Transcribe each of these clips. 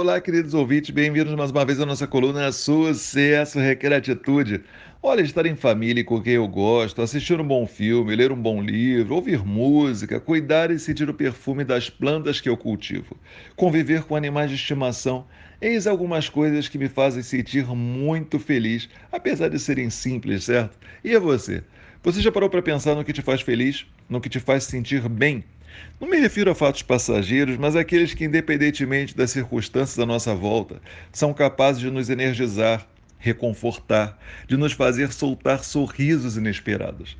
Olá, queridos ouvintes, bem-vindos mais uma vez à nossa coluna Sucesso Requer Atitude. Olha, estar em família com quem eu gosto, assistir um bom filme, ler um bom livro, ouvir música, cuidar e sentir o perfume das plantas que eu cultivo, conviver com animais de estimação, eis algumas coisas que me fazem sentir muito feliz, apesar de serem simples, certo? E a você? Você já parou para pensar no que te faz feliz, no que te faz sentir bem? Não me refiro a fatos passageiros, mas àqueles que, independentemente das circunstâncias à nossa volta, são capazes de nos energizar, reconfortar, de nos fazer soltar sorrisos inesperados.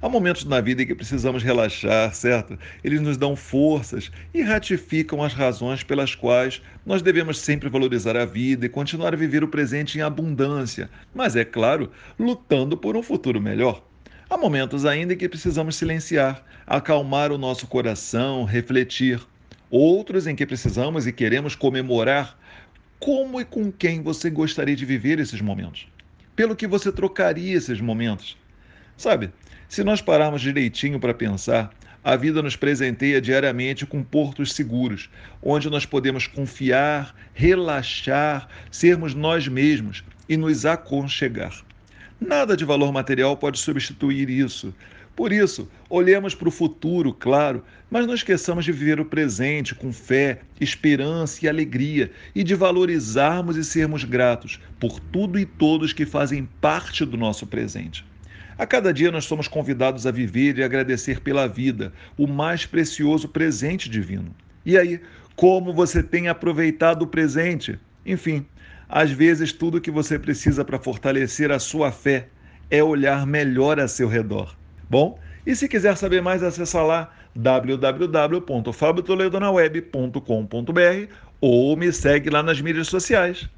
Há momentos na vida em que precisamos relaxar, certo? Eles nos dão forças e ratificam as razões pelas quais nós devemos sempre valorizar a vida e continuar a viver o presente em abundância, mas é claro, lutando por um futuro melhor. Há momentos ainda que precisamos silenciar, acalmar o nosso coração, refletir. Outros em que precisamos e queremos comemorar como e com quem você gostaria de viver esses momentos. Pelo que você trocaria esses momentos. Sabe, se nós pararmos direitinho para pensar, a vida nos presenteia diariamente com portos seguros, onde nós podemos confiar, relaxar, sermos nós mesmos e nos aconchegar. Nada de valor material pode substituir isso. Por isso, olhemos para o futuro, claro, mas não esqueçamos de viver o presente com fé, esperança e alegria e de valorizarmos e sermos gratos por tudo e todos que fazem parte do nosso presente. A cada dia nós somos convidados a viver e agradecer pela vida, o mais precioso presente divino. E aí, como você tem aproveitado o presente? Enfim, às vezes, tudo que você precisa para fortalecer a sua fé é olhar melhor a seu redor. Bom, e se quiser saber mais, acessa lá www.fabiotoledonaweb.com.br ou me segue lá nas mídias sociais.